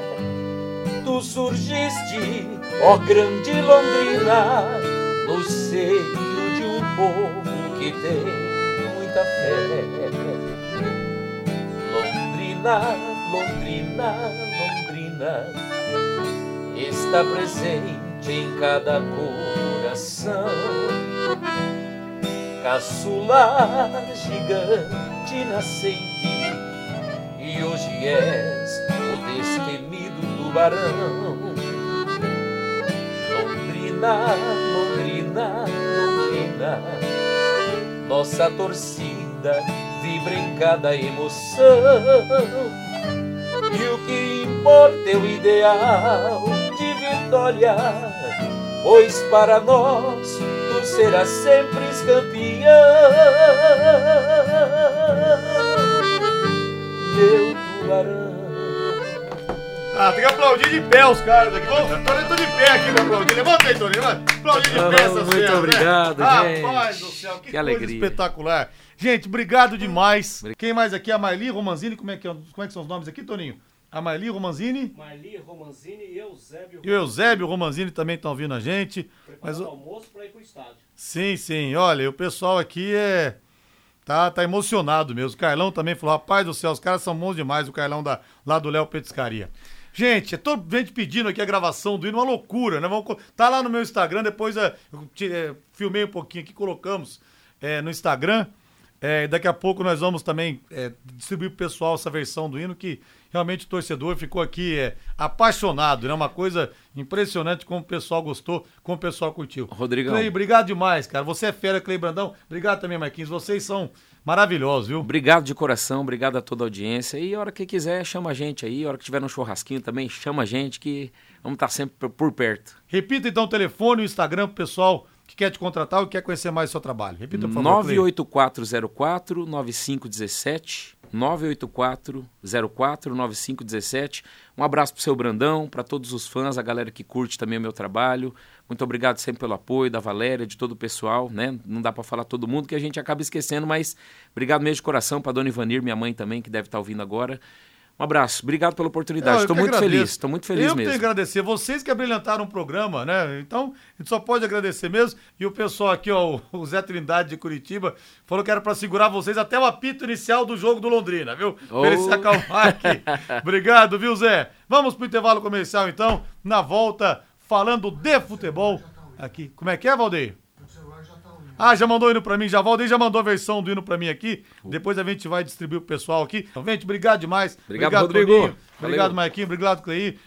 Tu surgiste, ó grande Londrina, no seio de um povo que tem muita fé. Londrina, Londrina, Londrina, está presente em cada coração. Caçula gigante nascente. E hoje és o destemido tubarão. Londrina, Londrina, Londrina, nossa torcida em cada emoção. E o que importa é o ideal de vitória, pois para nós tu serás sempre campeão. Meu tubarão. Ah, tem que aplaudir de pé os caras aqui. Vamos, Toninho, tô de pé aqui pra aplaudir. Levanta aí, Toninho. Aplaudir de pé essas muito feras, né? obrigado, gente. Rapaz do céu, que, Que coisa alegria. espetacular. Gente, obrigado demais. Quem mais aqui? A Marli Romanzini. Como é, que, é- como é que são os nomes aqui, Toninho? A Marli Romanzini Marli, Romanzini e Eusébio. e o Eusébio Romanzini também estão vindo a gente. Mas o- almoço para ir pro estádio. Sim, sim. Olha, o pessoal aqui é. Tá, tá emocionado mesmo. O Carlão também falou: rapaz do céu, os caras são bons demais. O Carlão da, lá do Léo Petiscaria. Gente, é todo gente pedindo aqui a gravação do hino, uma loucura, né? Vamos, tá lá no meu Instagram, depois é, eu é, filmei um pouquinho aqui, colocamos é, no Instagram. É, daqui a pouco nós vamos também distribuir pro pessoal essa versão do hino que realmente o torcedor ficou aqui é, apaixonado, né? Uma coisa impressionante como o pessoal gostou, como o pessoal curtiu. Rodrigão. Clay, obrigado demais, cara. Você é fera, Clay Brandão. Obrigado também, Marquinhos. Vocês são maravilhosos, viu? Obrigado de coração, obrigado a toda a audiência. E a hora que quiser, chama a gente aí. A hora que tiver no churrasquinho também, chama a gente que vamos estar sempre por- por perto. Repita então o telefone e o Instagram pro pessoal que quer te contratar ou quer conhecer mais o seu trabalho. Repita, por favor. Clay. 98404 9517 98404 9517 Um abraço pro seu Brandão, para todos os fãs, a galera que curte também o meu trabalho. Muito obrigado sempre pelo apoio da Valéria, de todo o pessoal, né? Não dá para falar todo mundo que a gente acaba esquecendo, mas obrigado mesmo de coração para dona Ivanir, minha mãe também, que deve estar ouvindo agora. Um abraço, obrigado pela oportunidade. Eu Estou muito agradeço. feliz, estou muito feliz eu mesmo. tenho que agradecer. Vocês que abrilhantaram o programa, né? Então, a gente só pode agradecer mesmo. E o pessoal aqui, ó, o Zé Trindade de Curitiba, falou que era pra segurar vocês até o apito inicial do jogo do Londrina, viu? Pra ele Oh. se acalmar aqui. Obrigado, viu, Zé? Vamos pro intervalo comercial, então. Na volta, falando de futebol. Aqui. Como é que é, Valdeir? Ah, já mandou o hino pra mim, já. Valdeir já mandou a versão do hino pra mim aqui. Depois a gente vai distribuir pro pessoal aqui. Então, gente, obrigado demais. Obrigado, Rodrigo. Toninho. Obrigado, Valeu. Marquinhos. Obrigado, Cleí.